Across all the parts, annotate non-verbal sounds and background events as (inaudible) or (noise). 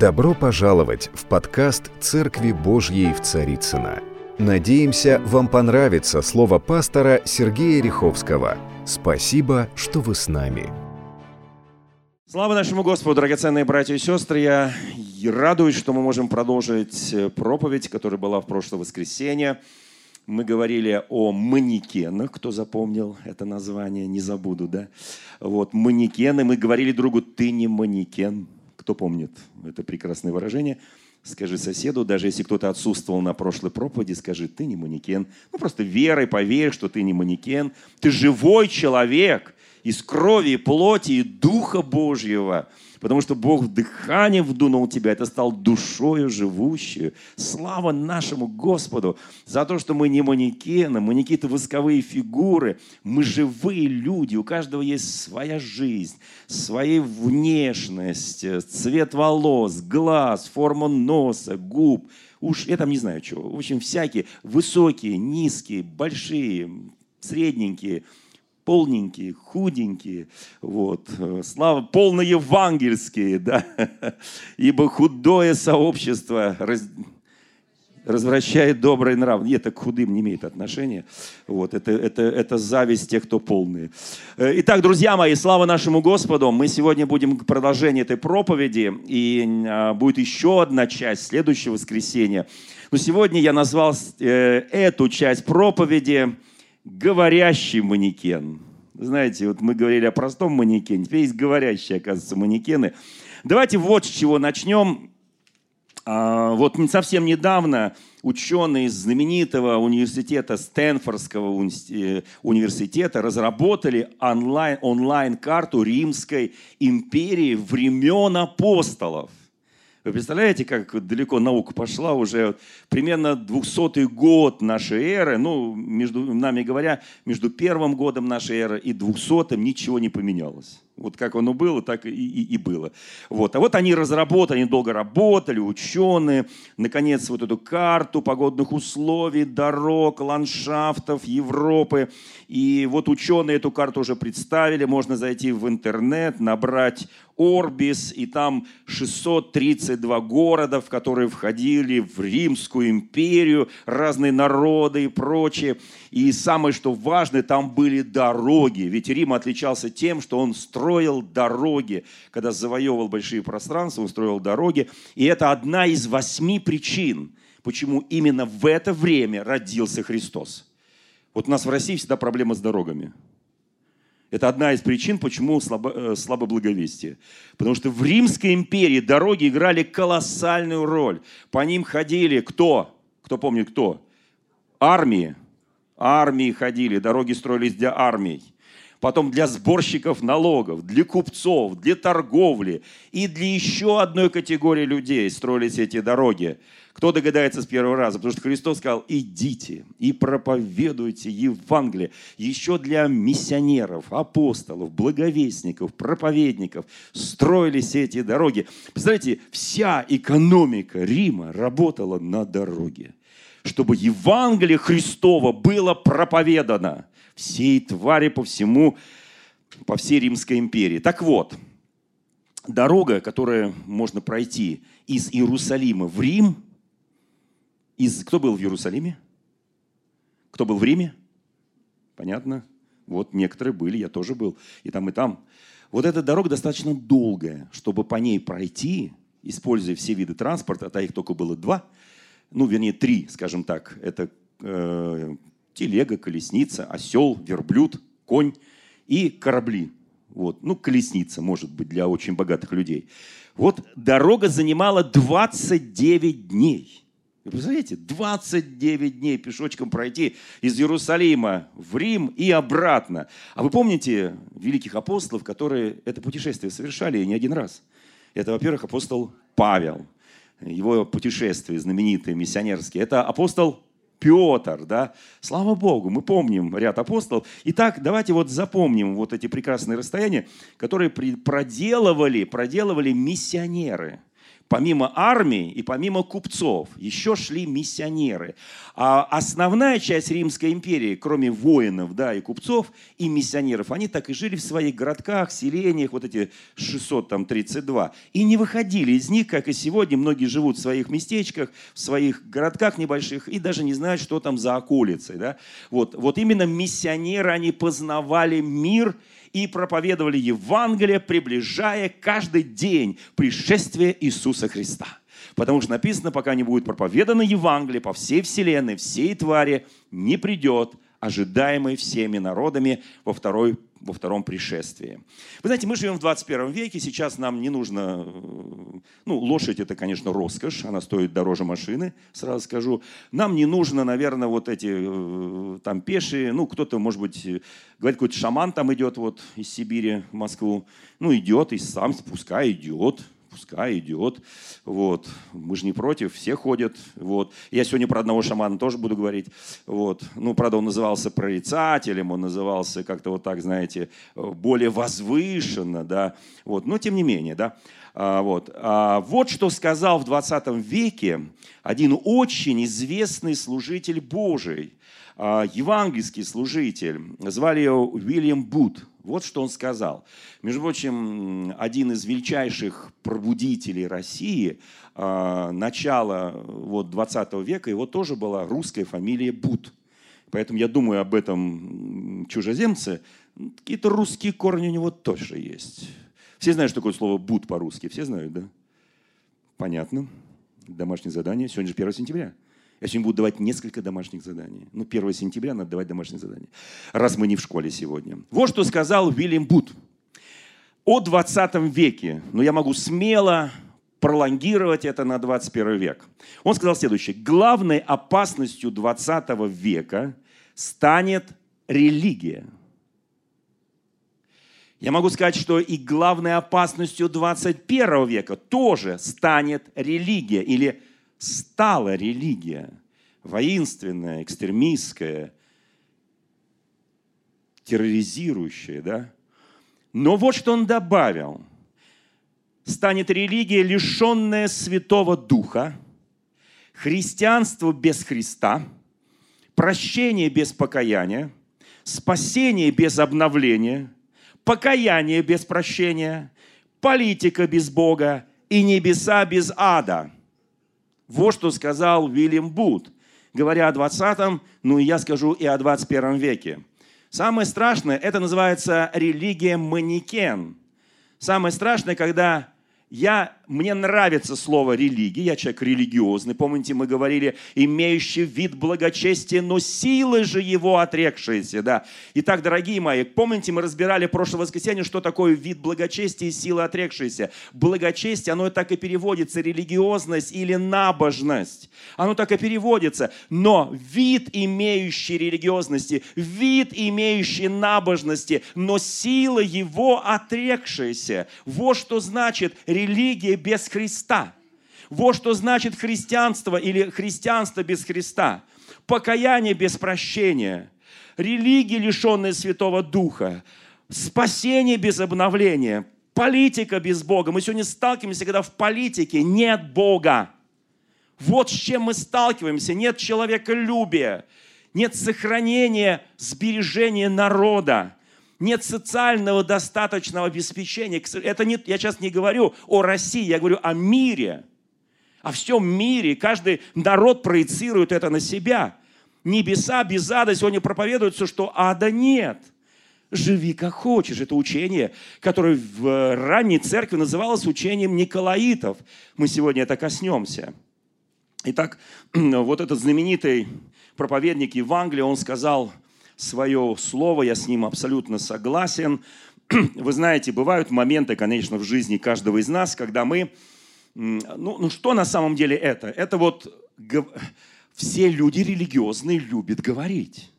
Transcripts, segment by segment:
Добро пожаловать в подкаст «Церкви Божьей в Царицына. Надеемся, вам понравится слово пастора Сергея Риховского. Спасибо, что вы с нами. Слава нашему Господу, драгоценные братья и сестры! Я радуюсь, что мы можем продолжить э, проповедь, которая была в прошлое воскресенье. Мы говорили о манекенах, кто запомнил это название, не забуду, да? Вот, манекены, мы говорили другу, ты не манекен. Кто помнит это прекрасное выражение? Скажи соседу, даже если кто-то отсутствовал на прошлой проповеди, скажи, ты не манекен. Ну, просто верой поверь, что ты не манекен. Ты живой человек из крови плоти и Духа Божьего – потому что Бог дыхание вдунул тебя, это стал душою живущую. Слава нашему Господу за то, что мы не манекены, мы не какие-то восковые фигуры, мы живые люди, у каждого есть своя жизнь, своя внешность, цвет волос, глаз, форма носа, губ, уж я там не знаю чего. В общем, всякие высокие, низкие, большие, средненькие – полненькие, худенькие, вот, э, слава, полноевангельские, да, (laughs) ибо худое сообщество раз, развращает добрый нрав. Нет, это к худым не имеет отношения. Вот, это, это, это зависть тех, кто полные. Э, итак, друзья мои, слава нашему Господу. Мы сегодня будем к продолжению этой проповеди, и а, будет еще одна часть следующего воскресенья. Но сегодня я назвал э, эту часть проповеди говорящий манекен. Знаете, вот мы говорили о простом манекене, теперь есть говорящие, оказывается, манекены. Давайте вот с чего начнем. А, вот совсем недавно ученые из знаменитого университета, Стэнфордского э, университета, разработали онлайн, онлайн-карту Римской империи времен апостолов. Вы представляете, как далеко наука пошла уже примерно 200 год нашей эры, ну, между нами говоря, между первым годом нашей эры и 200 ничего не поменялось. Вот как оно было, так и, и, и было. Вот. А вот они разработали, они долго работали, ученые, наконец, вот эту карту погодных условий, дорог, ландшафтов Европы. И вот ученые эту карту уже представили, можно зайти в интернет, набрать Орбис, и там 632 города, в которые входили в Римскую империю, разные народы и прочее. И самое, что важное, там были дороги. Ведь Рим отличался тем, что он строил дороги. Когда завоевывал большие пространства, он строил дороги. И это одна из восьми причин, почему именно в это время родился Христос. Вот у нас в России всегда проблема с дорогами. Это одна из причин, почему слабо, э, слабо благовестие. Потому что в Римской империи дороги играли колоссальную роль. По ним ходили кто? Кто помнит кто? Армии. Армии ходили, дороги строились для армий потом для сборщиков налогов, для купцов, для торговли и для еще одной категории людей строились эти дороги. Кто догадается с первого раза? Потому что Христос сказал, идите и проповедуйте Евангелие. Еще для миссионеров, апостолов, благовестников, проповедников строились эти дороги. Представляете, вся экономика Рима работала на дороге чтобы Евангелие Христова было проповедано всей твари по всему, по всей Римской империи. Так вот, дорога, которую можно пройти из Иерусалима в Рим, из... Кто был в Иерусалиме? Кто был в Риме? Понятно? Вот некоторые были, я тоже был. И там, и там. Вот эта дорога достаточно долгая, чтобы по ней пройти, используя все виды транспорта, а их только было два, ну, вернее, три, скажем так. Это э, телега, колесница, осел, верблюд, конь и корабли. Вот. Ну, колесница, может быть, для очень богатых людей. Вот дорога занимала 29 дней. Вы представляете, 29 дней пешочком пройти из Иерусалима в Рим и обратно. А вы помните великих апостолов, которые это путешествие совершали не один раз? Это, во-первых, апостол Павел, его путешествия знаменитые, миссионерские. Это апостол Петр, да. Слава Богу, мы помним ряд апостолов. Итак, давайте вот запомним вот эти прекрасные расстояния, которые проделывали, проделывали миссионеры. Помимо армии и помимо купцов, еще шли миссионеры. А основная часть Римской империи, кроме воинов да, и купцов, и миссионеров, они так и жили в своих городках, селениях, вот эти 632, и не выходили из них, как и сегодня. Многие живут в своих местечках, в своих городках небольших, и даже не знают, что там за околицей. Да? Вот, вот именно миссионеры, они познавали мир – и проповедовали Евангелие, приближая каждый день пришествие Иисуса Христа. Потому что написано, пока не будет проповедано Евангелие по всей вселенной, всей твари, не придет ожидаемый всеми народами во второй во втором пришествии. Вы знаете, мы живем в 21 веке, сейчас нам не нужно... Э, ну, лошадь – это, конечно, роскошь, она стоит дороже машины, сразу скажу. Нам не нужно, наверное, вот эти э, там пешие, ну, кто-то, может быть, говорит, какой-то шаман там идет вот из Сибири в Москву. Ну, идет, и сам пускай идет, пускай идет. Вот. Мы же не против, все ходят. Вот. Я сегодня про одного шамана тоже буду говорить. Вот. Ну, правда, он назывался прорицателем, он назывался как-то вот так, знаете, более возвышенно, да. Вот. Но тем не менее, да. А, вот. А, вот что сказал в 20 веке один очень известный служитель Божий, а, евангельский служитель, звали его Уильям Бут. Вот что он сказал. Между прочим, один из величайших пробудителей России а, начала вот, 20 века, его тоже была русская фамилия Бут. Поэтому я думаю об этом чужеземце. Какие-то русские корни у него тоже есть. Все знают, что такое слово «бут» по-русски. Все знают, да? Понятно. Домашнее задание. Сегодня же 1 сентября. Я сегодня буду давать несколько домашних заданий. Ну, 1 сентября надо давать домашние задания, раз мы не в школе сегодня. Вот что сказал Вильям Бут о 20 веке. Но я могу смело пролонгировать это на 21 век. Он сказал следующее. Главной опасностью 20 века станет религия. Я могу сказать, что и главной опасностью 21 века тоже станет религия или стала религия, воинственная, экстремистская, терроризирующая, да? Но вот что он добавил. Станет религия, лишенная Святого Духа, христианство без Христа, прощение без покаяния, спасение без обновления, покаяние без прощения, политика без Бога и небеса без ада – вот что сказал Уильям Бут, говоря о 20-м, ну и я скажу и о 21 веке. Самое страшное, это называется религия манекен. Самое страшное, когда я, мне нравится слово религия, я человек религиозный. Помните, мы говорили, имеющий вид благочестия, но силы же его отрекшиеся. Да? Итак, дорогие мои, помните, мы разбирали в прошлое воскресенье, что такое вид благочестия и силы отрекшиеся. Благочестие, оно так и переводится, религиозность или набожность. Оно так и переводится. Но вид, имеющий религиозности, вид, имеющий набожности, но сила его отрекшаяся. Вот что значит религия религия без Христа. Вот что значит христианство или христианство без Христа. Покаяние без прощения. Религия, лишенная Святого Духа. Спасение без обновления. Политика без Бога. Мы сегодня сталкиваемся, когда в политике нет Бога. Вот с чем мы сталкиваемся. Нет человеколюбия, нет сохранения, сбережения народа нет социального достаточного обеспечения. Это не, я сейчас не говорю о России, я говорю о мире. О всем мире. Каждый народ проецирует это на себя. Небеса без ада сегодня проповедуются, что ада нет. Живи как хочешь. Это учение, которое в ранней церкви называлось учением Николаитов. Мы сегодня это коснемся. Итак, (clears throat) вот этот знаменитый проповедник Евангелия, он сказал – свое слово, я с ним абсолютно согласен. (clears throat) Вы знаете, бывают моменты, конечно, в жизни каждого из нас, когда мы... Ну, ну что на самом деле это? Это вот все люди религиозные любят говорить.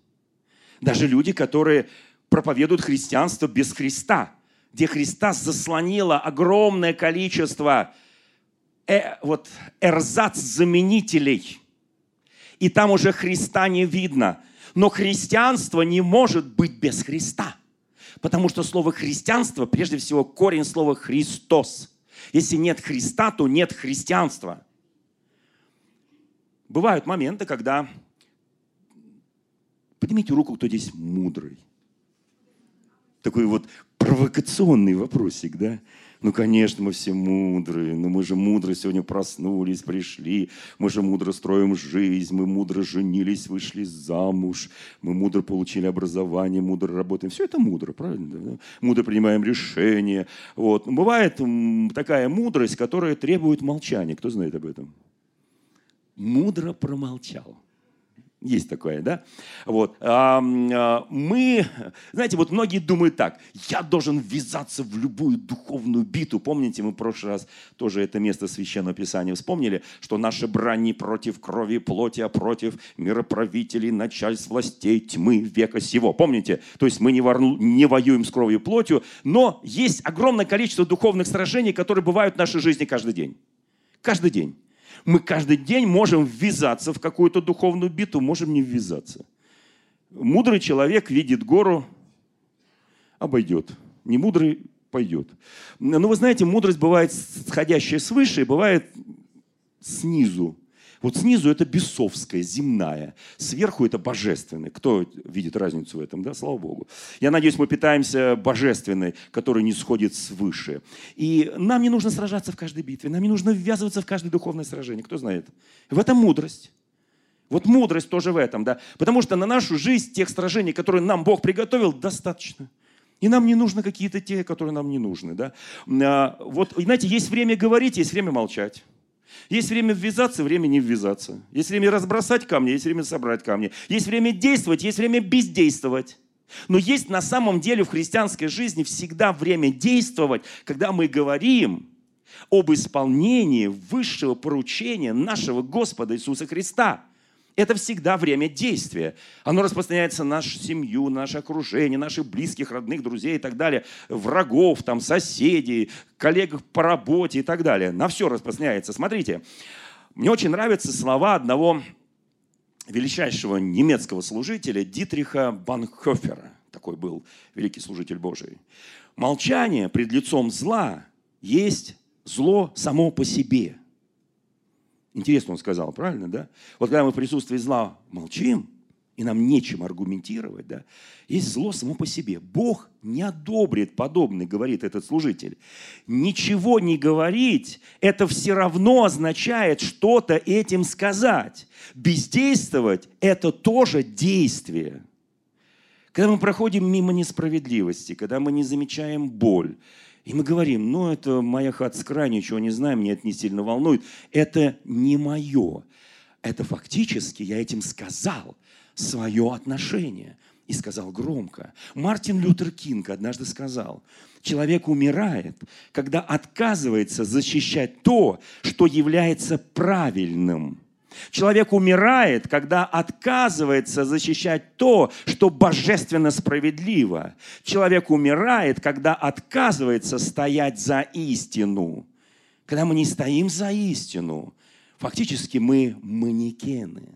Даже люди, которые проповедуют христианство без Христа, где Христа заслонило огромное количество э, вот, эрзац-заменителей. И там уже Христа не видно – но христианство не может быть без Христа. Потому что слово христианство, прежде всего, корень слова Христос. Если нет Христа, то нет христианства. Бывают моменты, когда... Поднимите руку, кто здесь мудрый. Такой вот провокационный вопросик, да? Ну, конечно, мы все мудрые, но мы же мудро сегодня проснулись, пришли, мы же мудро строим жизнь, мы мудро женились, вышли замуж, мы мудро получили образование, мудро работаем. Все это мудро, правильно? Мудро принимаем решения. Вот. Бывает такая мудрость, которая требует молчания. Кто знает об этом? Мудро промолчал. Есть такое, да? Вот. А, мы, знаете, вот многие думают так, я должен ввязаться в любую духовную биту. Помните, мы в прошлый раз тоже это место Священного Писания вспомнили, что наши брань против крови и плоти, а против мироправителей, начальств властей тьмы века сего. Помните? То есть мы не, ворну, не воюем с кровью и плотью, но есть огромное количество духовных сражений, которые бывают в нашей жизни каждый день. Каждый день. Мы каждый день можем ввязаться в какую-то духовную битву, можем не ввязаться. Мудрый человек видит гору, обойдет. Не мудрый пойдет. Но вы знаете, мудрость бывает сходящая свыше, бывает снизу. Вот снизу это бесовская, земная. Сверху это божественное. Кто видит разницу в этом, да? Слава Богу. Я надеюсь, мы питаемся божественной, которая не сходит свыше. И нам не нужно сражаться в каждой битве. Нам не нужно ввязываться в каждое духовное сражение. Кто знает? В этом мудрость. Вот мудрость тоже в этом, да. Потому что на нашу жизнь тех сражений, которые нам Бог приготовил, достаточно. И нам не нужны какие-то те, которые нам не нужны, да. А, вот, знаете, есть время говорить, есть время молчать. Есть время ввязаться, время не ввязаться. Есть время разбросать камни, есть время собрать камни. Есть время действовать, есть время бездействовать. Но есть на самом деле в христианской жизни всегда время действовать, когда мы говорим об исполнении высшего поручения нашего Господа Иисуса Христа – это всегда время действия. Оно распространяется на нашу семью, наше окружение, наших близких, родных, друзей и так далее, врагов, там, соседей, коллег по работе и так далее. На все распространяется. Смотрите, мне очень нравятся слова одного величайшего немецкого служителя Дитриха Банхофера. Такой был великий служитель Божий. Молчание пред лицом зла есть зло само по себе – Интересно он сказал, правильно, да? Вот когда мы в присутствии зла молчим, и нам нечем аргументировать, да, есть зло само по себе. Бог не одобрит подобный, говорит этот служитель. Ничего не говорить, это все равно означает что-то этим сказать. Бездействовать – это тоже действие. Когда мы проходим мимо несправедливости, когда мы не замечаем боль, и мы говорим, ну это моя хат с края, ничего не знаю, меня это не сильно волнует. Это не мое. Это фактически я этим сказал свое отношение. И сказал громко. Мартин Лютер Кинг однажды сказал, человек умирает, когда отказывается защищать то, что является правильным – Человек умирает, когда отказывается защищать то, что божественно справедливо. Человек умирает, когда отказывается стоять за истину. Когда мы не стоим за истину, фактически мы манекены.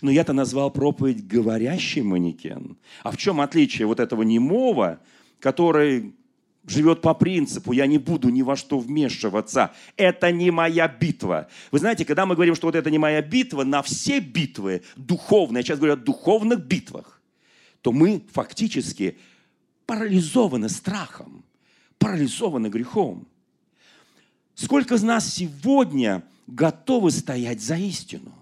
Но я-то назвал проповедь «говорящий манекен». А в чем отличие вот этого немого, который живет по принципу «я не буду ни во что вмешиваться». Это не моя битва. Вы знаете, когда мы говорим, что вот это не моя битва, на все битвы духовные, я сейчас говорю о духовных битвах, то мы фактически парализованы страхом, парализованы грехом. Сколько из нас сегодня готовы стоять за истину?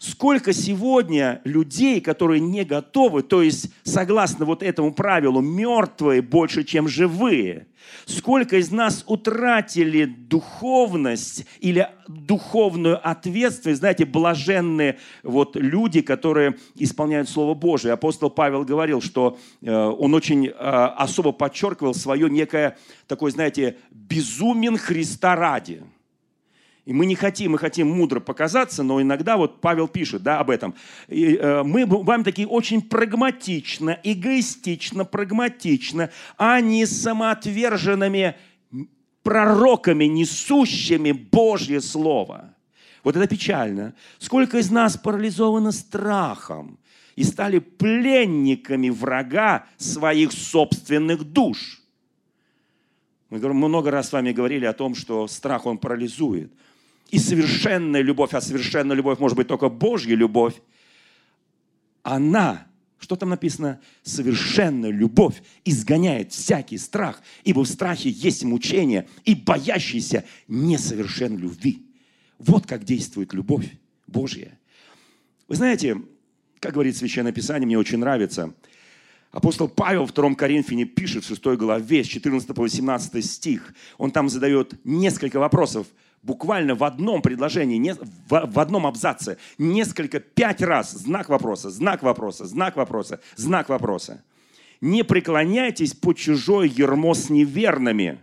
Сколько сегодня людей, которые не готовы, то есть согласно вот этому правилу, мертвые больше, чем живые. Сколько из нас утратили духовность или духовную ответственность, знаете, блаженные вот люди, которые исполняют Слово Божие. Апостол Павел говорил, что э, он очень э, особо подчеркивал свое некое такое, знаете, безумен Христа ради – и мы не хотим, мы хотим мудро показаться, но иногда вот Павел пишет да, об этом. И, э, мы бываем такие очень прагматично, эгоистично, прагматично, а не самоотверженными пророками, несущими Божье Слово. Вот это печально. Сколько из нас парализовано страхом и стали пленниками врага своих собственных душ. Мы много раз с вами говорили о том, что страх, он парализует. И совершенная любовь, а совершенная любовь может быть только Божья любовь, она, что там написано? Совершенная любовь изгоняет всякий страх, ибо в страхе есть мучение, и боящийся несовершен любви. Вот как действует любовь Божья. Вы знаете, как говорит Священное Писание, мне очень нравится. Апостол Павел в 2 Коринфяне пишет в 6 главе, с 14 по 18 стих. Он там задает несколько вопросов буквально в одном предложении, в одном абзаце, несколько, пять раз знак вопроса, знак вопроса, знак вопроса, знак вопроса. Не преклоняйтесь по чужой ермо с неверными,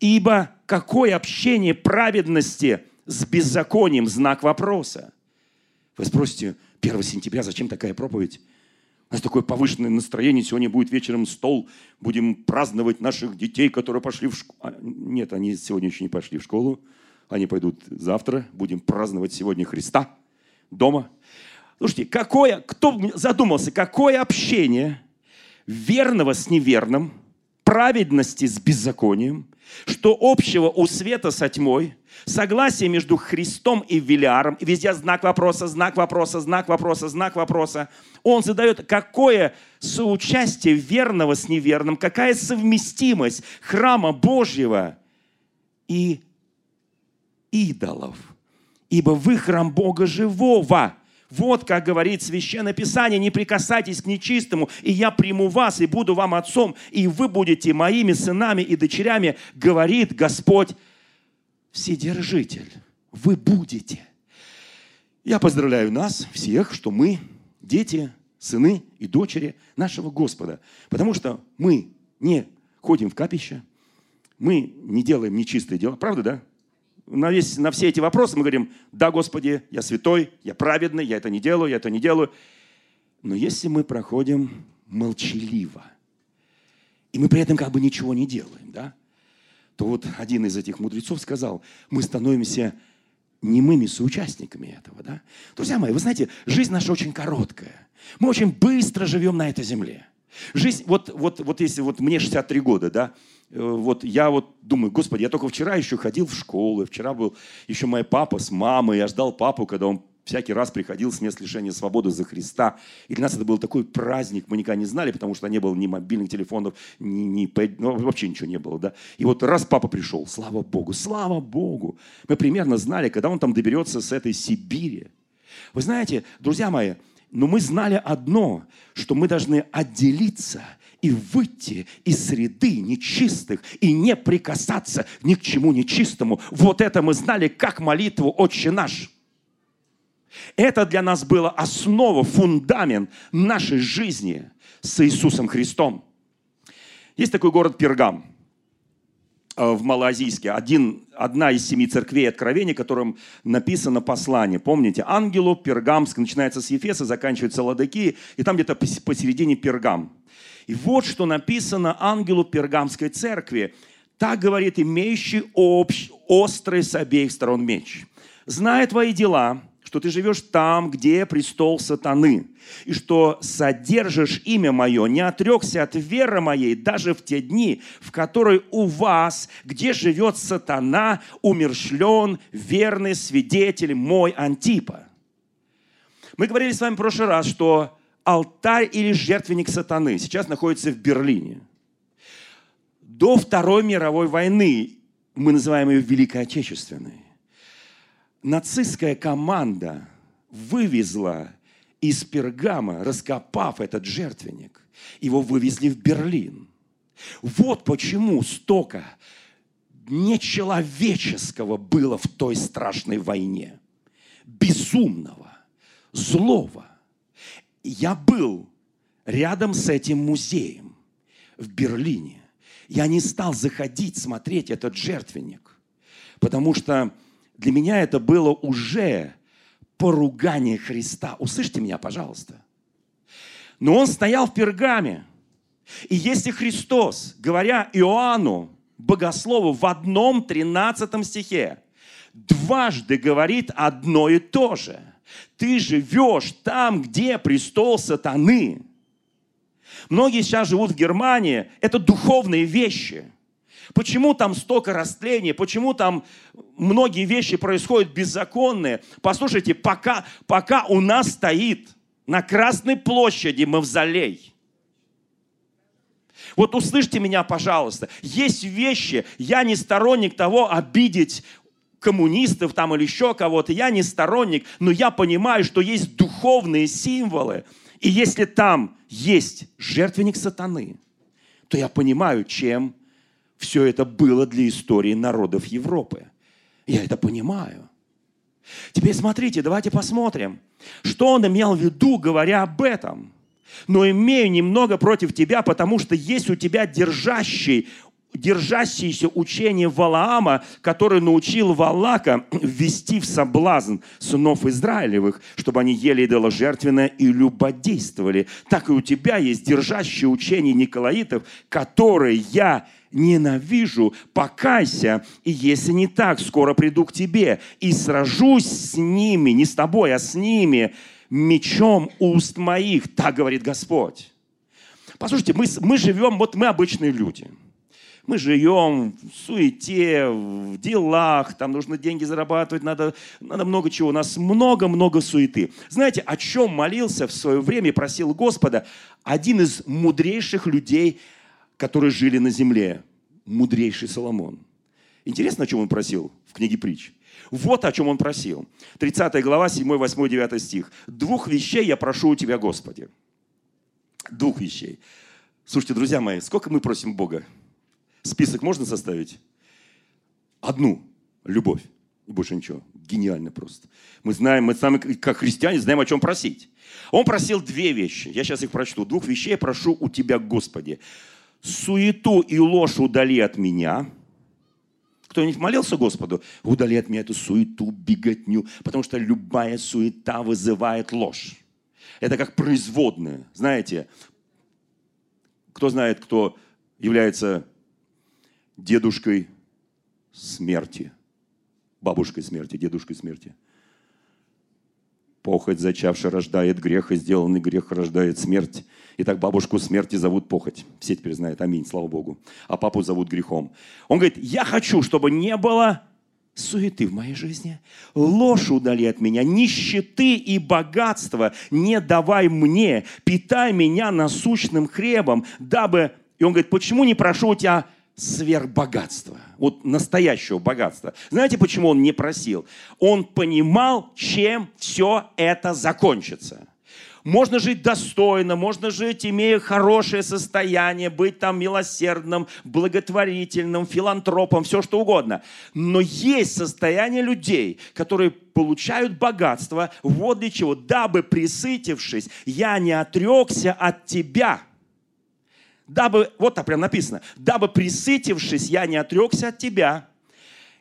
ибо какое общение праведности с беззаконием, знак вопроса. Вы спросите, 1 сентября, зачем такая проповедь? У нас такое повышенное настроение. Сегодня будет вечером стол. Будем праздновать наших детей, которые пошли в школу. А, нет, они сегодня еще не пошли в школу. Они пойдут завтра. Будем праздновать сегодня Христа дома. Слушайте, какое, кто задумался, какое общение верного с неверным, праведности с беззаконием, что общего у света со тьмой, согласие между Христом и Велиаром, везде знак вопроса, знак вопроса, знак вопроса, знак вопроса. Он задает, какое соучастие верного с неверным, какая совместимость храма Божьего и идолов. Ибо вы храм Бога живого. Вот как говорит Священное Писание, не прикасайтесь к нечистому, и я приму вас, и буду вам отцом, и вы будете моими сынами и дочерями, говорит Господь Вседержитель. Вы будете. Я поздравляю нас всех, что мы дети, сыны и дочери нашего Господа. Потому что мы не ходим в капище, мы не делаем нечистые дела. Правда, да? На, весь, на все эти вопросы мы говорим, да, Господи, я святой, я праведный, я это не делаю, я это не делаю. Но если мы проходим молчаливо, и мы при этом как бы ничего не делаем, да, то вот один из этих мудрецов сказал, мы становимся немыми соучастниками этого. Да? Друзья мои, вы знаете, жизнь наша очень короткая. Мы очень быстро живем на этой земле. Жизнь, вот, вот, вот если вот мне 63 года, да, э, вот я вот думаю, господи, я только вчера еще ходил в школу, вчера был еще мой папа с мамой, я ждал папу, когда он всякий раз приходил с мест лишения свободы за Христа. И для нас это был такой праздник, мы никогда не знали, потому что не было ни мобильных телефонов, ни, ни ну, вообще ничего не было. Да? И вот раз папа пришел, слава Богу, слава Богу. Мы примерно знали, когда он там доберется с этой Сибири. Вы знаете, друзья мои, но мы знали одно, что мы должны отделиться и выйти из среды нечистых и не прикасаться ни к чему нечистому. Вот это мы знали как молитву «Отче наш». Это для нас было основа, фундамент нашей жизни с Иисусом Христом. Есть такой город Пергам э, в Малоазийске. Один, одна из семи церквей Откровения, которым написано послание. Помните, ангелу Пергамск начинается с Ефеса, заканчивается Ладоки, и там где-то посередине Пергам. И вот что написано ангелу Пергамской церкви. Так говорит имеющий общ, острый с обеих сторон меч. Зная твои дела, что ты живешь там, где престол сатаны, и что содержишь имя мое, не отрекся от веры моей даже в те дни, в которые у вас, где живет сатана, умершлен верный свидетель мой Антипа. Мы говорили с вами в прошлый раз, что алтарь или жертвенник сатаны сейчас находится в Берлине. До Второй мировой войны, мы называем ее Великой Отечественной, нацистская команда вывезла из Пергама, раскопав этот жертвенник, его вывезли в Берлин. Вот почему столько нечеловеческого было в той страшной войне. Безумного, злого. Я был рядом с этим музеем в Берлине. Я не стал заходить, смотреть этот жертвенник, потому что для меня это было уже поругание Христа. Услышьте меня, пожалуйста. Но он стоял в пергаме. И если Христос, говоря Иоанну, богослову, в одном 13 стихе, дважды говорит одно и то же. Ты живешь там, где престол сатаны. Многие сейчас живут в Германии. Это духовные вещи – Почему там столько растления? Почему там многие вещи происходят беззаконные? Послушайте, пока, пока у нас стоит на Красной площади мавзолей, вот услышьте меня, пожалуйста. Есть вещи, я не сторонник того обидеть коммунистов там или еще кого-то, я не сторонник, но я понимаю, что есть духовные символы. И если там есть жертвенник сатаны, то я понимаю, чем все это было для истории народов Европы. Я это понимаю. Теперь смотрите, давайте посмотрим, что он имел в виду, говоря об этом. Но имею немного против тебя, потому что есть у тебя держащий держащееся учение Валаама, который научил Валака ввести в соблазн сынов Израилевых, чтобы они ели идоложертвенное и любодействовали. Так и у тебя есть держащее учение Николаитов, которое я ненавижу, покайся, и если не так, скоро приду к тебе и сражусь с ними, не с тобой, а с ними, мечом уст моих, так говорит Господь. Послушайте, мы, мы живем, вот мы обычные люди – мы живем в суете, в делах, там нужно деньги зарабатывать, надо, надо много чего. У нас много-много суеты. Знаете, о чем молился в свое время и просил Господа один из мудрейших людей, которые жили на земле, мудрейший Соломон. Интересно, о чем он просил в книге притч? Вот о чем он просил. 30 глава, 7, 8, 9 стих. «Двух вещей я прошу у тебя, Господи». Двух вещей. Слушайте, друзья мои, сколько мы просим Бога? Список можно составить? Одну. Любовь. И больше ничего. Гениально просто. Мы знаем, мы сами, как христиане, знаем, о чем просить. Он просил две вещи. Я сейчас их прочту. Двух вещей я прошу у Тебя, Господи. Суету и ложь удали от меня. Кто-нибудь молился Господу? Удали от меня эту суету, беготню. Потому что любая суета вызывает ложь. Это как производная. Знаете, кто знает, кто является дедушкой смерти, бабушкой смерти, дедушкой смерти. Похоть, зачавшая, рождает грех, и сделанный грех рождает смерть. Итак, бабушку смерти зовут похоть. Все теперь знают, аминь, слава Богу. А папу зовут грехом. Он говорит, я хочу, чтобы не было суеты в моей жизни. Ложь удали от меня, нищеты и богатства не давай мне, питай меня насущным хлебом, дабы... И он говорит, почему не прошу у тебя сверхбогатства, вот настоящего богатства. Знаете, почему он не просил? Он понимал, чем все это закончится. Можно жить достойно, можно жить, имея хорошее состояние, быть там милосердным, благотворительным, филантропом, все что угодно. Но есть состояние людей, которые получают богатство, вот для чего, дабы присытившись, я не отрекся от тебя – дабы, вот так прям написано, дабы присытившись, я не отрекся от тебя.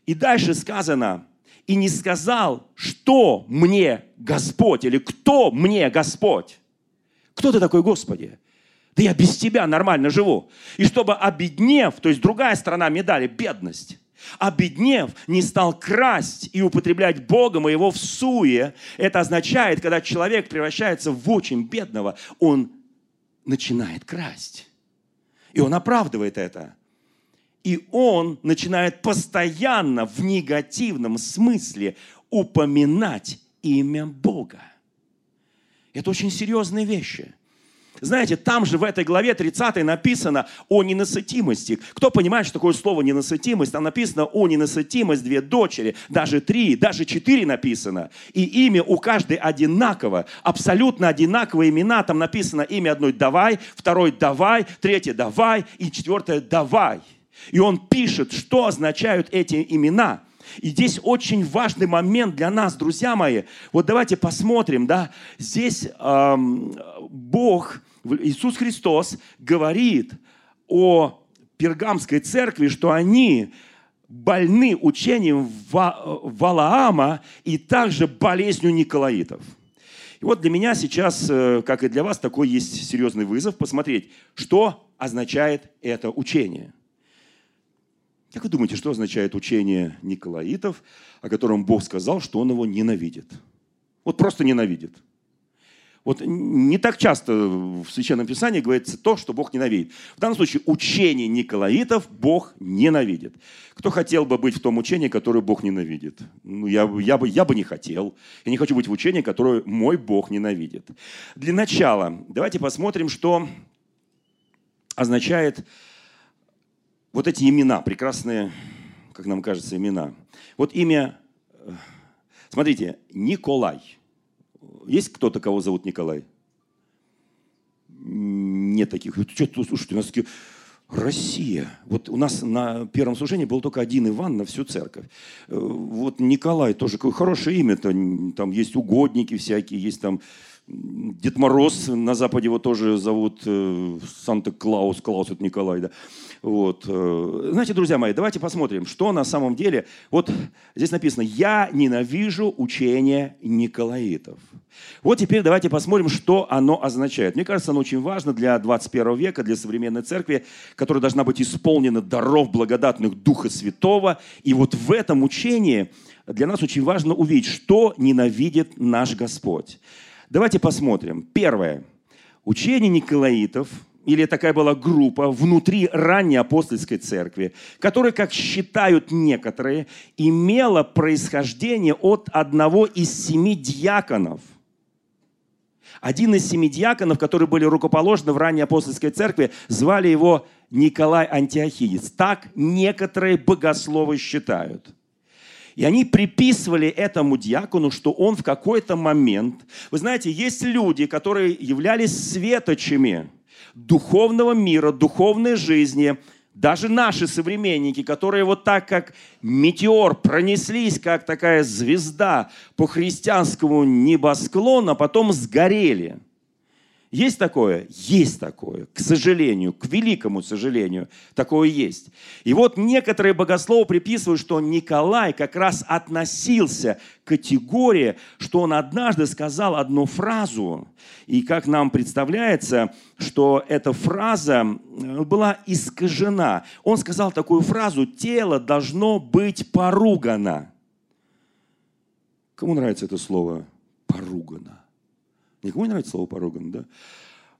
И дальше сказано, и не сказал, что мне Господь, или кто мне Господь. Кто ты такой, Господи? Да я без тебя нормально живу. И чтобы обеднев, то есть другая сторона медали, бедность, обеднев, не стал красть и употреблять Бога моего в суе. Это означает, когда человек превращается в очень бедного, он начинает красть. И он оправдывает это. И он начинает постоянно в негативном смысле упоминать имя Бога. Это очень серьезные вещи. Знаете, там же в этой главе 30 написано о ненасытимости. Кто понимает, что такое слово ненасытимость? Там написано о ненасытимость две дочери, даже три, даже четыре написано. И имя у каждой одинаково, абсолютно одинаковые имена. Там написано имя одной «давай», второй «давай», третье «давай» и четвертое «давай». И он пишет, что означают эти имена. И здесь очень важный момент для нас, друзья мои. Вот давайте посмотрим, да, здесь эм, Бог, Иисус Христос говорит о пергамской церкви, что они больны учением Валаама и также болезнью Николаитов. И вот для меня сейчас, э, как и для вас, такой есть серьезный вызов посмотреть, что означает это учение. Как вы думаете, что означает учение Николаитов, о котором Бог сказал, что он его ненавидит? Вот просто ненавидит. Вот не так часто в Священном Писании говорится то, что Бог ненавидит. В данном случае учение Николаитов Бог ненавидит. Кто хотел бы быть в том учении, которое Бог ненавидит? Ну, я, я, бы, я бы не хотел. Я не хочу быть в учении, которое мой Бог ненавидит. Для начала давайте посмотрим, что означает вот эти имена, прекрасные, как нам кажется, имена. Вот имя, э, смотрите, Николай – есть кто-то, кого зовут Николай? Нет таких. Что, слушайте, у нас такие... Россия. Вот у нас на первом служении был только один Иван на всю церковь. Э, вот Николай тоже какое хорошее имя-то. Там есть угодники всякие, есть там Дед Мороз, на Западе его тоже зовут э, Санта-Клаус, Клаус это Николай, да. Вот. Э, знаете, друзья мои, давайте посмотрим, что на самом деле... Вот здесь написано «Я ненавижу учение Николаитов». Вот теперь давайте посмотрим, что оно означает. Мне кажется, оно очень важно для 21 века, для современной церкви, которая должна быть исполнена даров благодатных Духа Святого. И вот в этом учении для нас очень важно увидеть, что ненавидит наш Господь. Давайте посмотрим. Первое. Учение Николаитов, или такая была группа внутри ранней апостольской церкви, которая, как считают некоторые, имела происхождение от одного из семи диаконов. Один из семи диаконов, которые были рукоположены в ранней апостольской церкви, звали его Николай Антиохидец. Так некоторые богословы считают. И они приписывали этому диакону, что он в какой-то момент... Вы знаете, есть люди, которые являлись светочами духовного мира, духовной жизни, даже наши современники, которые вот так, как метеор, пронеслись, как такая звезда по христианскому небосклону, а потом сгорели – есть такое? Есть такое. К сожалению, к великому сожалению, такое есть. И вот некоторые богословы приписывают, что Николай как раз относился к категории, что он однажды сказал одну фразу. И как нам представляется, что эта фраза э, была искажена. Он сказал такую фразу «тело должно быть поругано». Кому нравится это слово «поругано»? Никому не нравится слово поруган, да?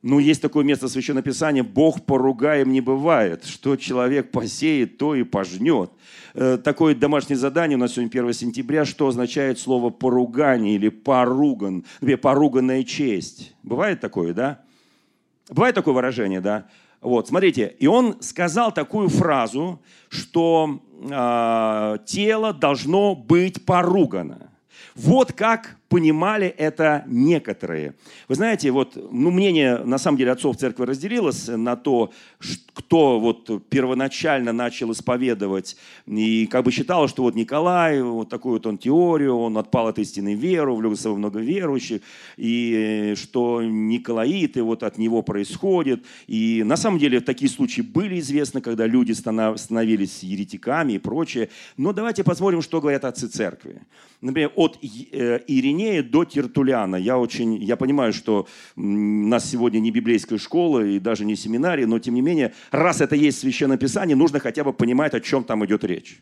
Ну, есть такое место Священного Писания, Бог поругаем не бывает. Что человек посеет, то и пожнет. Э, такое домашнее задание у нас сегодня 1 сентября. Что означает слово поругание или поруган? Поруганная честь. Бывает такое, да? Бывает такое выражение, да? Вот, смотрите, и он сказал такую фразу, что э, тело должно быть поругано. Вот как понимали это некоторые. Вы знаете, вот, ну, мнение, на самом деле, отцов церкви разделилось на то, кто вот первоначально начал исповедовать и как бы считал, что вот Николай, вот такую вот он теорию, он отпал от истинной веры, увлекся собой много верующих, и что Николаиты вот от него происходит. И на самом деле такие случаи были известны, когда люди становились еретиками и прочее. Но давайте посмотрим, что говорят отцы церкви. Например, от э, Иринея Иринея до Тертуляна. Я, очень, я понимаю, что у нас сегодня не библейская школа и даже не семинарий, но тем не менее, раз это есть в Священном Писании, нужно хотя бы понимать, о чем там идет речь.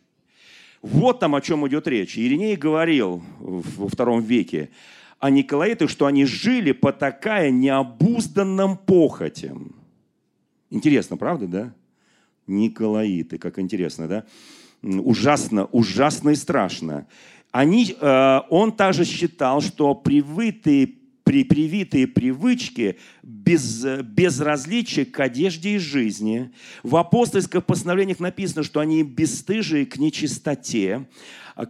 Вот там о чем идет речь. Ириней говорил во втором веке о Николаитах, что они жили по такая необузданным похотям. Интересно, правда, да? Николаиты, как интересно, да? Ужасно, ужасно и страшно они, э, он также считал, что привитые, при, привитые привычки без, безразличия к одежде и жизни. В апостольских постановлениях написано, что они бесстыжие к нечистоте.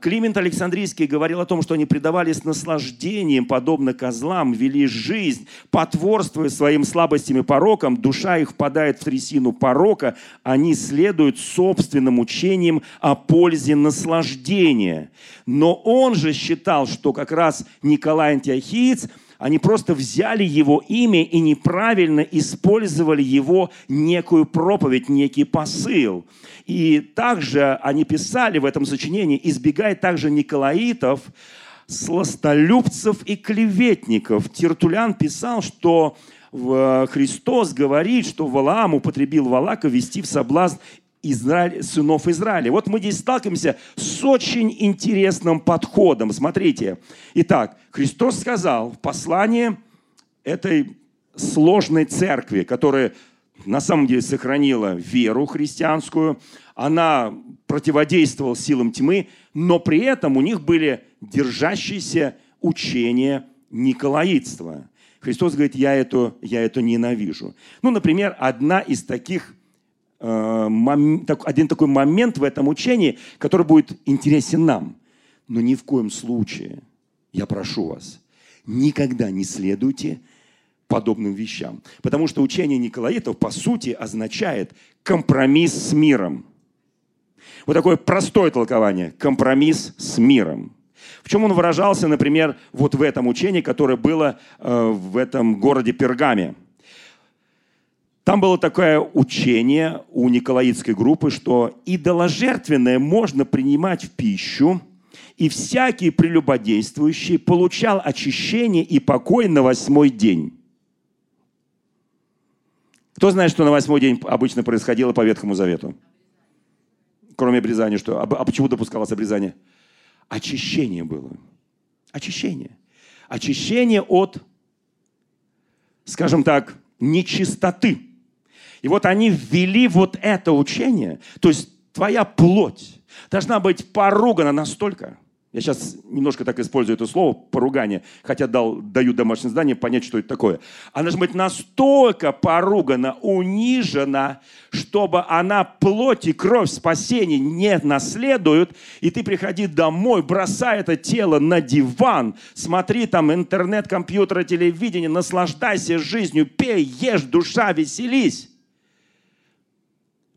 Климент Александрийский говорил о том, что они предавались наслаждениям, подобно козлам, вели жизнь, потворствуя своим слабостям и порокам, душа их впадает в трясину порока, они следуют собственным учениям о пользе наслаждения. Но он же считал, что как раз Николай Антиохиец – они просто взяли его имя и неправильно использовали его некую проповедь, некий посыл. И также они писали в этом сочинении, избегая также Николаитов, сластолюбцев и клеветников. Тертулян писал, что Христос говорит, что Валаам употребил Валака вести в соблазн Израиль, сынов Израиля. Вот мы здесь сталкиваемся с очень интересным подходом. Смотрите. Итак, Христос сказал в послании этой сложной церкви, которая на самом деле сохранила веру христианскую, она противодействовала силам тьмы, но при этом у них были держащиеся учения николаитства. Христос говорит, я это, я это ненавижу. Ну, например, одна из таких, один такой момент в этом учении, который будет интересен нам. Но ни в коем случае, я прошу вас, никогда не следуйте подобным вещам. Потому что учение Николаитов, по сути, означает компромисс с миром. Вот такое простое толкование. Компромисс с миром. В чем он выражался, например, вот в этом учении, которое было э, в этом городе Пергаме. Там было такое учение у Николаитской группы, что идоложертвенное можно принимать в пищу, и всякий прелюбодействующий получал очищение и покой на восьмой день. Кто знает, что на восьмой день обычно происходило по Ветхому Завету? Кроме обрезания, что? А, а почему допускалось обрезание? Очищение было. Очищение. Очищение от, скажем так, нечистоты. И вот они ввели вот это учение, то есть твоя плоть должна быть поругана настолько, я сейчас немножко так использую это слово, поругание, хотя дал, даю домашнее задание понять, что это такое. Она должна быть настолько поругана, унижена, чтобы она плоть и кровь спасения не наследуют, и ты приходи домой, бросай это тело на диван, смотри там интернет, компьютер, телевидение, наслаждайся жизнью, пей, ешь, душа, веселись.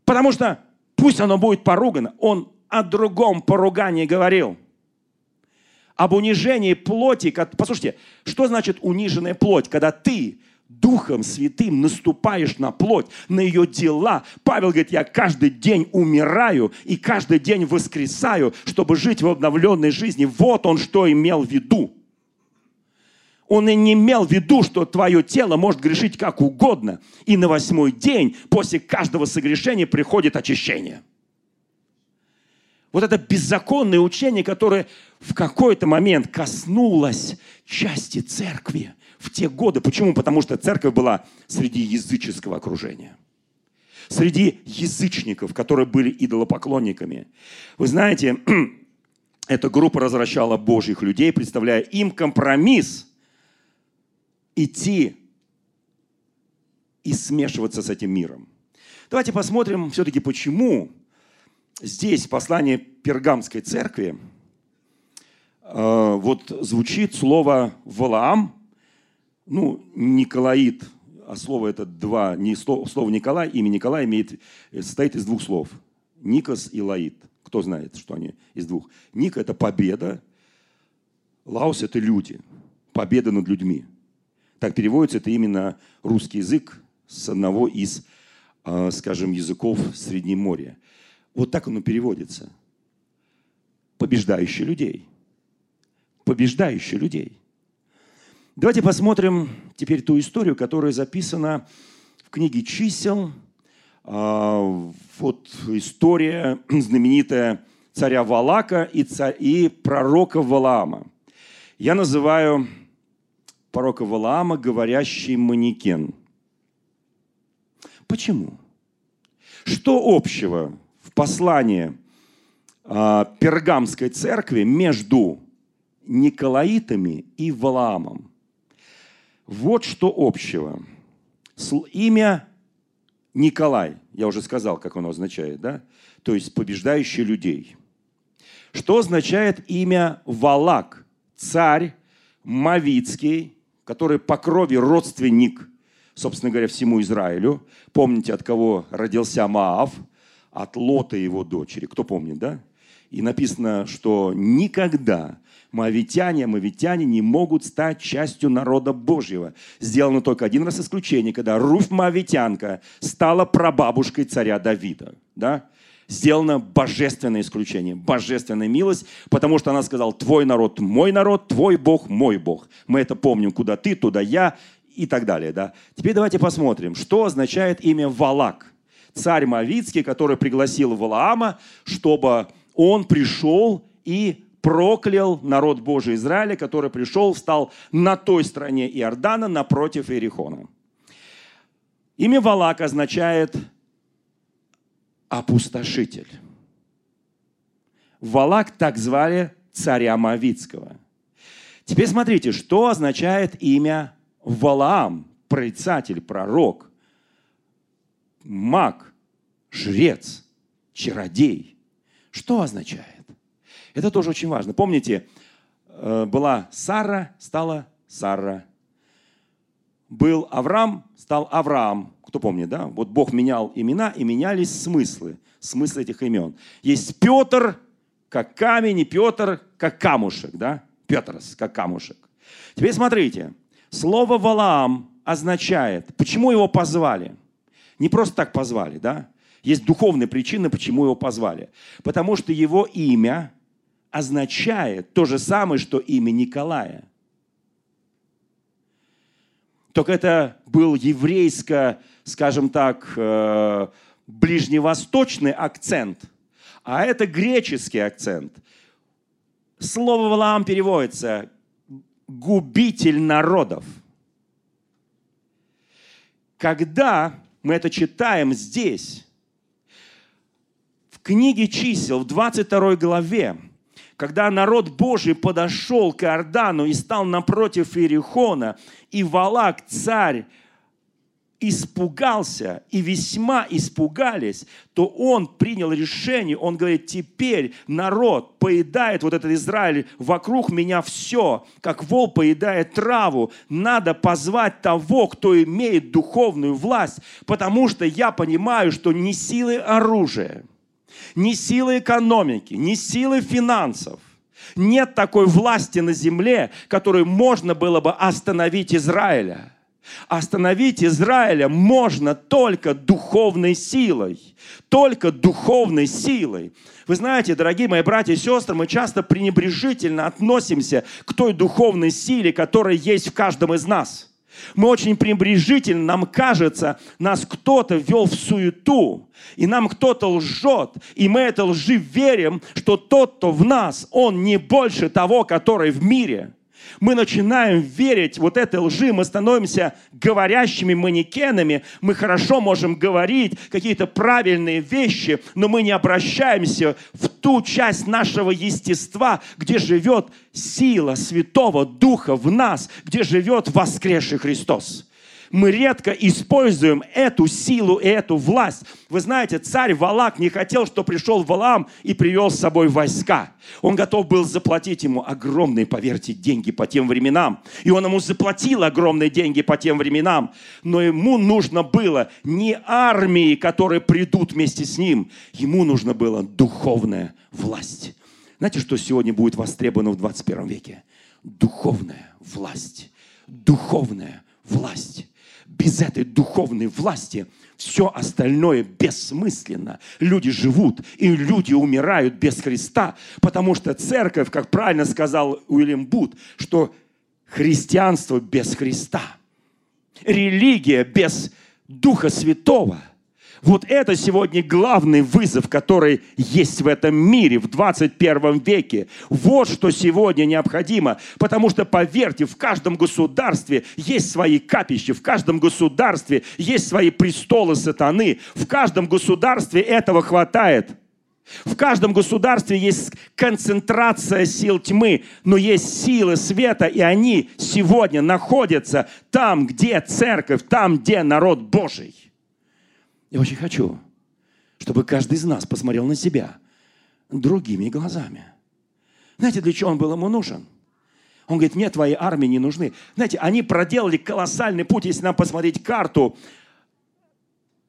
Потому что пусть оно будет поругано. Он о другом поругании говорил – об унижении плоти. Послушайте, что значит униженная плоть? Когда ты Духом Святым наступаешь на плоть, на ее дела. Павел говорит, я каждый день умираю и каждый день воскресаю, чтобы жить в обновленной жизни. Вот он что имел в виду. Он и не имел в виду, что твое тело может грешить как угодно. И на восьмой день после каждого согрешения приходит очищение. Вот это беззаконное учение, которое в какой-то момент коснулось части церкви в те годы. Почему? Потому что церковь была среди языческого окружения. Среди язычников, которые были идолопоклонниками. Вы знаете, (clears throat) эта группа развращала Божьих людей, представляя им компромисс идти и смешиваться с этим миром. Давайте посмотрим все-таки, почему здесь послание Пергамской церкви э, вот звучит слово «Валаам», ну, Николаид, а слово это два, не слово, слово Николай, имя Николай имеет, состоит из двух слов. Никос и Лаид. Кто знает, что они из двух? Ник – это победа, Лаус – это люди, победа над людьми. Так переводится это именно русский язык с одного из, э, скажем, языков Среднеморья. Вот так оно переводится. Побеждающий людей. Побеждающий людей. Давайте посмотрим теперь ту историю, которая записана в книге чисел. А, вот история (clears throat) знаменитая царя Валака и, царь, и пророка Валаама. Я называю пророка Валаама говорящий манекен. Почему? Что общего в послании э, Пергамской церкви между Николаитами и Валаамом. Вот что общего. Имя Николай, я уже сказал, как оно означает, да? То есть побеждающий людей. Что означает имя Валак? Царь Мавицкий, который по крови родственник, собственно говоря, всему Израилю. Помните, от кого родился Маав – от Лота его дочери. Кто помнит, да? И написано, что никогда моавитяне, моавитяне не могут стать частью народа Божьего. Сделано только один раз исключение, когда Руфь Моавитянка стала прабабушкой царя Давида. Да? Сделано божественное исключение, божественная милость, потому что она сказала, твой народ мой народ, твой Бог мой Бог. Мы это помним, куда ты, туда я и так далее. Да? Теперь давайте посмотрим, что означает имя Валак – царь Мавицкий, который пригласил Валаама, чтобы он пришел и проклял народ Божий Израиля, который пришел, стал на той стороне Иордана, напротив Иерихона. Имя Валак означает опустошитель. Валак так звали царя Мавицкого. Теперь смотрите, что означает имя Валаам, прорицатель, пророк, маг, жрец, чародей. Что означает? Это тоже очень важно. Помните, э, была Сара, стала Сара. Был Авраам, стал Авраам. Кто помнит, да? Вот Бог менял имена, и менялись смыслы, смыслы этих имен. Есть Петр, как камень, и Петр, как камушек, да? Петрос, как камушек. Теперь смотрите, слово Валаам означает, почему его позвали? Не просто так позвали, да? Есть духовные причины, почему его позвали. Потому что его имя означает то же самое, что имя Николая. Только это был еврейско, скажем так, э, ближневосточный акцент, а это греческий акцент. Слово «валаам» переводится «губитель народов». Когда мы это читаем здесь, в книге чисел, в 22 главе, когда народ Божий подошел к Иордану и стал напротив Иерихона, и Валак, царь, испугался и весьма испугались, то он принял решение, он говорит, теперь народ поедает вот этот Израиль, вокруг меня все, как вол поедает траву. Надо позвать того, кто имеет духовную власть, потому что я понимаю, что не силы оружия – ни силы экономики, ни силы финансов. Нет такой власти на земле, которой можно было бы остановить Израиля. Остановить Израиля можно только духовной силой. Только духовной силой. Вы знаете, дорогие мои братья и сестры, мы часто пренебрежительно относимся к той духовной силе, которая есть в каждом из нас – мы очень пренебрежительно, нам кажется, нас кто-то ввел в суету, и нам кто-то лжет, и мы это лжи верим, что тот, кто в нас, он не больше того, который в мире – мы начинаем верить вот этой лжи, мы становимся говорящими манекенами, мы хорошо можем говорить какие-то правильные вещи, но мы не обращаемся в ту часть нашего естества, где живет сила Святого Духа в нас, где живет воскресший Христос мы редко используем эту силу и эту власть. Вы знаете, царь Валак не хотел, что пришел Валам и привел с собой войска. Он готов был заплатить ему огромные, поверьте, деньги по тем временам. И он ему заплатил огромные деньги по тем временам. Но ему нужно было не армии, которые придут вместе с ним. Ему нужно было духовная власть. Знаете, что сегодня будет востребовано в 21 веке? Духовная власть. Духовная власть без этой духовной власти все остальное бессмысленно. Люди живут, и люди умирают без Христа, потому что церковь, как правильно сказал Уильям Бут, что христианство без Христа, религия без Духа Святого – вот это сегодня главный вызов, который есть в этом мире в 21 веке. Вот что сегодня необходимо. Потому что, поверьте, в каждом государстве есть свои капища, в каждом государстве есть свои престолы сатаны, в каждом государстве этого хватает. В каждом государстве есть концентрация сил тьмы, но есть силы света, и они сегодня находятся там, где церковь, там, где народ Божий. Я очень хочу, чтобы каждый из нас посмотрел на себя другими глазами. Знаете, для чего он был ему нужен? Он говорит, мне твои армии не нужны. Знаете, они проделали колоссальный путь, если нам посмотреть карту.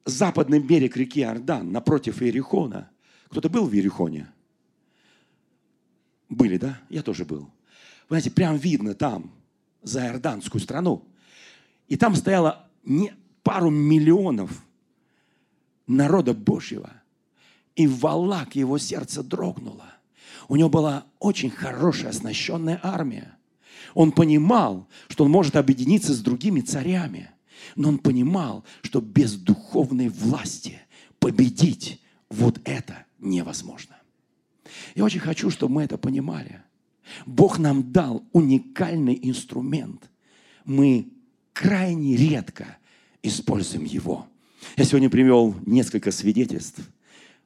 Западный берег реки Ордан, напротив Иерихона. Кто-то был в Иерихоне? Были, да? Я тоже был. Вы знаете, прям видно там, за Иорданскую страну. И там стояло не пару миллионов народа Божьего. И Валак, его сердце дрогнуло. У него была очень хорошая, оснащенная армия. Он понимал, что он может объединиться с другими царями. Но он понимал, что без духовной власти победить вот это невозможно. Я очень хочу, чтобы мы это понимали. Бог нам дал уникальный инструмент. Мы крайне редко используем его. Я сегодня привел несколько свидетельств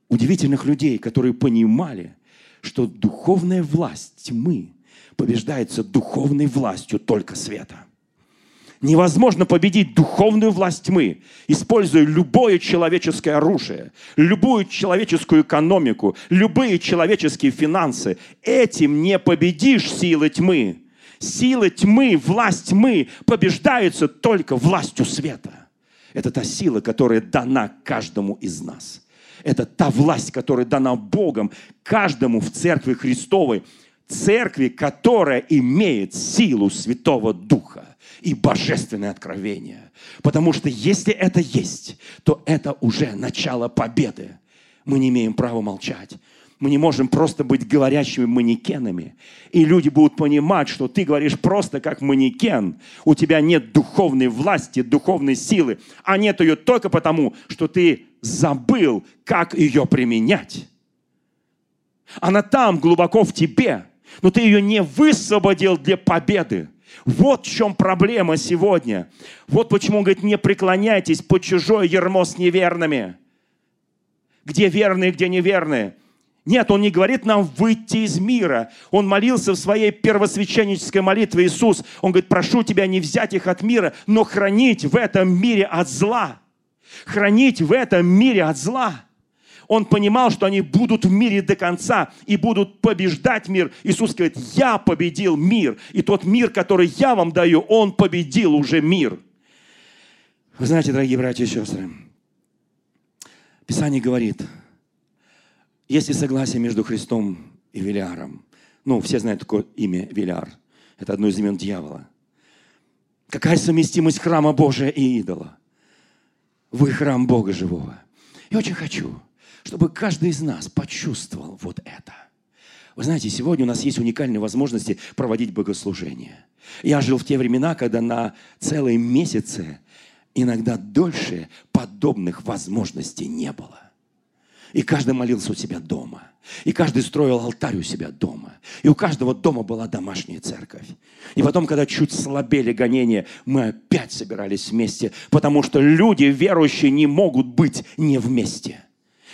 удивительных людей, которые понимали, что духовная власть тьмы побеждается духовной властью только света. Невозможно победить духовную власть тьмы, используя любое человеческое оружие, любую человеческую экономику, любые человеческие финансы. Этим не победишь силы тьмы. Силы тьмы, власть тьмы побеждается только властью света. Это та сила, которая дана каждому из нас. Это та власть, которая дана Богом каждому в Церкви Христовой, церкви, которая имеет силу Святого Духа и божественное откровение. Потому что если это есть, то это уже начало победы. Мы не имеем права молчать. Мы не можем просто быть говорящими манекенами. И люди будут понимать, что ты говоришь просто как манекен. У тебя нет духовной власти, духовной силы. А нет ее только потому, что ты забыл, как ее применять. Она там, глубоко в тебе. Но ты ее не высвободил для победы. Вот в чем проблема сегодня. Вот почему говорит, не преклоняйтесь под чужое ермо с неверными. Где верные, где неверные. Нет, он не говорит нам выйти из мира. Он молился в своей первосвященнической молитве Иисус. Он говорит, прошу тебя не взять их от мира, но хранить в этом мире от зла. Хранить в этом мире от зла. Он понимал, что они будут в мире до конца и будут побеждать мир. Иисус говорит, я победил мир. И тот мир, который я вам даю, он победил уже мир. Вы знаете, дорогие братья и сестры, Писание говорит, есть ли согласие между Христом и Велиаром? Ну, все знают такое имя Велиар. Это одно из имен дьявола. Какая совместимость храма Божия и идола? Вы храм Бога живого. Я очень хочу, чтобы каждый из нас почувствовал вот это. Вы знаете, сегодня у нас есть уникальные возможности проводить богослужение. Я жил в те времена, когда на целые месяцы, иногда дольше, подобных возможностей не было. И каждый молился у себя дома. И каждый строил алтарь у себя дома. И у каждого дома была домашняя церковь. И потом, когда чуть слабели гонения, мы опять собирались вместе, потому что люди, верующие, не могут быть не вместе.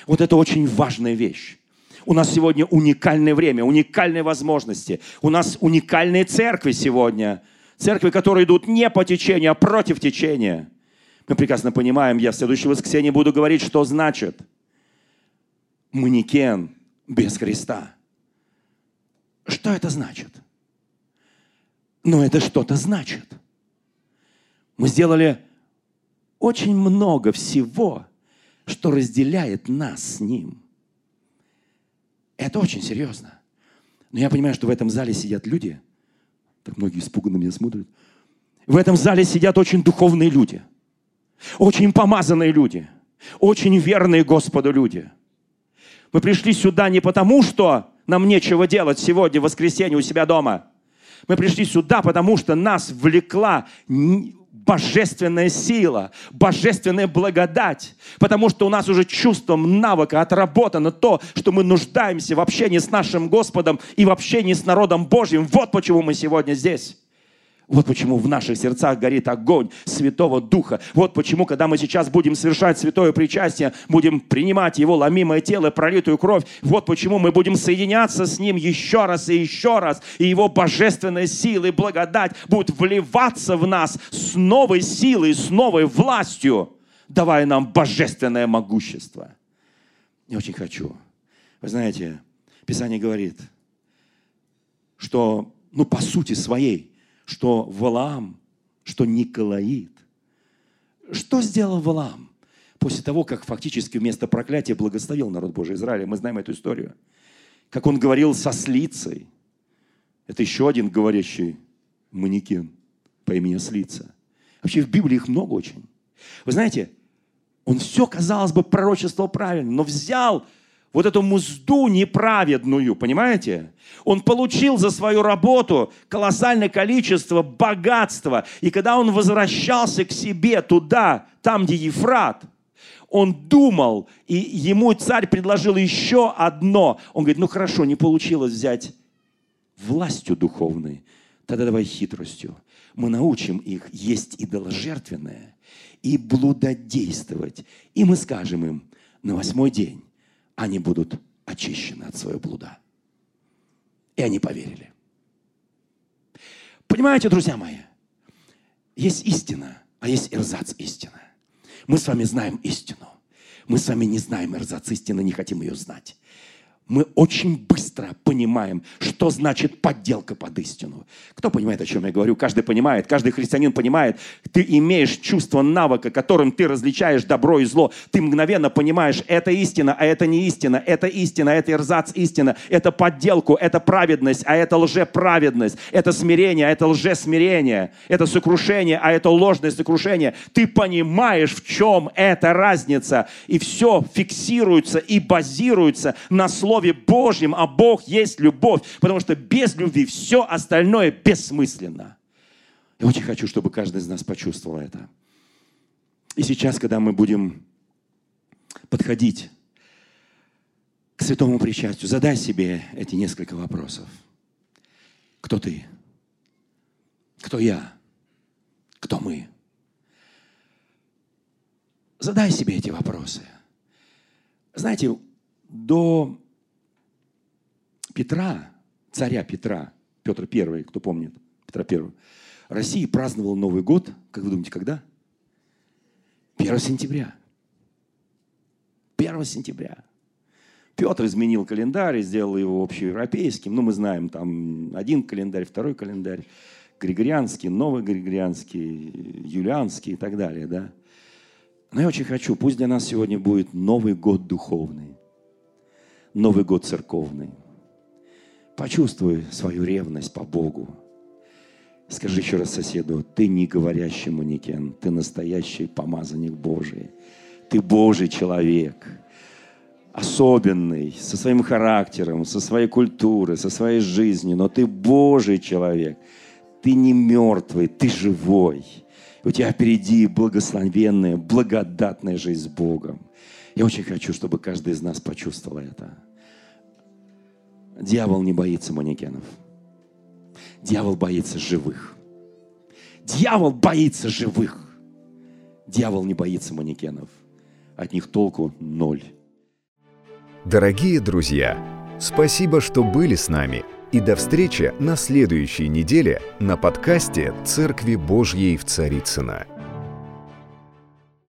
Вот это очень важная вещь. У нас сегодня уникальное время, уникальные возможности. У нас уникальные церкви сегодня. Церкви, которые идут не по течению, а против течения. Мы прекрасно понимаем, я в следующее воскресенье буду говорить, что значит манекен без Христа. Что это значит? Но это что-то значит. Мы сделали очень много всего, что разделяет нас с Ним. Это очень серьезно. Но я понимаю, что в этом зале сидят люди, так многие испуганно меня смотрят, в этом зале сидят очень духовные люди, очень помазанные люди, очень верные Господу люди. Мы пришли сюда не потому, что нам нечего делать сегодня, в воскресенье, у себя дома. Мы пришли сюда, потому что нас влекла божественная сила, божественная благодать, потому что у нас уже чувством навыка отработано то, что мы нуждаемся в общении с нашим Господом и в общении с народом Божьим. Вот почему мы сегодня здесь. Вот почему в наших сердцах горит огонь Святого Духа. Вот почему, когда мы сейчас будем совершать святое причастие, будем принимать Его ломимое тело, пролитую кровь, вот почему мы будем соединяться с Ним еще раз и еще раз, и Его божественная сила и благодать будут вливаться в нас с новой силой, с новой властью, давая нам божественное могущество. Я очень хочу. Вы знаете, Писание говорит, что, ну, по сути своей, что Валаам, что Николаид. Что сделал Валаам? После того, как фактически вместо проклятия благословил народ Божий Израиля. Мы знаем эту историю. Как он говорил со слицей. Это еще один говорящий манекен по имени Слица. Вообще в Библии их много очень. Вы знаете, он все, казалось бы, пророчествовал правильно, но взял вот эту музду неправедную, понимаете? Он получил за свою работу колоссальное количество богатства. И когда он возвращался к себе туда, там, где Ефрат, Он думал, и ему царь предложил еще одно. Он говорит, ну хорошо, не получилось взять властью духовной, тогда давай хитростью. Мы научим их есть идоложертвенное и блудодействовать. И мы скажем им, на восьмой день они будут очищены от своего блуда. И они поверили. Понимаете, друзья мои, есть истина, а есть эрзац истина. Мы с вами знаем истину. Мы с вами не знаем эрзац истины, не хотим ее знать мы очень быстро понимаем, что значит подделка под истину. Кто понимает, о чем я говорю? Каждый понимает, каждый христианин понимает. Ты имеешь чувство навыка, которым ты различаешь добро и зло. Ты мгновенно понимаешь, это истина, а это не истина, это истина, это эрзац истина, это подделку, это праведность, а это лжеправедность, это смирение, а это лжесмирение, это сокрушение, а это ложное сокрушение. Ты понимаешь, в чем эта разница, и все фиксируется и базируется на слове Слове Божьем, а Бог есть любовь, потому что без любви все остальное бессмысленно. Я очень хочу, чтобы каждый из нас почувствовал это. И сейчас, когда мы будем подходить к святому причастию, задай себе эти несколько вопросов. Кто ты? Кто я? Кто мы? Задай себе эти вопросы. Знаете, до Петра, царя Петра, Петр I, кто помнит, Петра I, Россия праздновала Новый год, как вы думаете, когда? 1 сентября. 1 сентября. Петр изменил календарь, сделал его общеевропейским. Ну, мы знаем, там один календарь, второй календарь, григорианский, новый григорианский, юлианский и так далее, да. Но я очень хочу, пусть для нас сегодня будет Новый год духовный, Новый год церковный. Почувствуй свою ревность по Богу. Скажи еще раз соседу, ты не говорящий манекен, ты настоящий помазанник Божий. Ты Божий человек, особенный, со своим характером, со своей культурой, со своей жизнью, но ты Божий человек. Ты не мертвый, ты живой. у тебя впереди благословенная, благодатная жизнь с Богом. Я очень хочу, чтобы каждый из нас почувствовал это. Дьявол не боится манекенов. Дьявол боится живых. Дьявол боится живых. Дьявол не боится манекенов. От них толку ноль. Дорогие друзья, спасибо, что были с нами. И до встречи на следующей неделе на подкасте «Церкви Божьей в Царицына.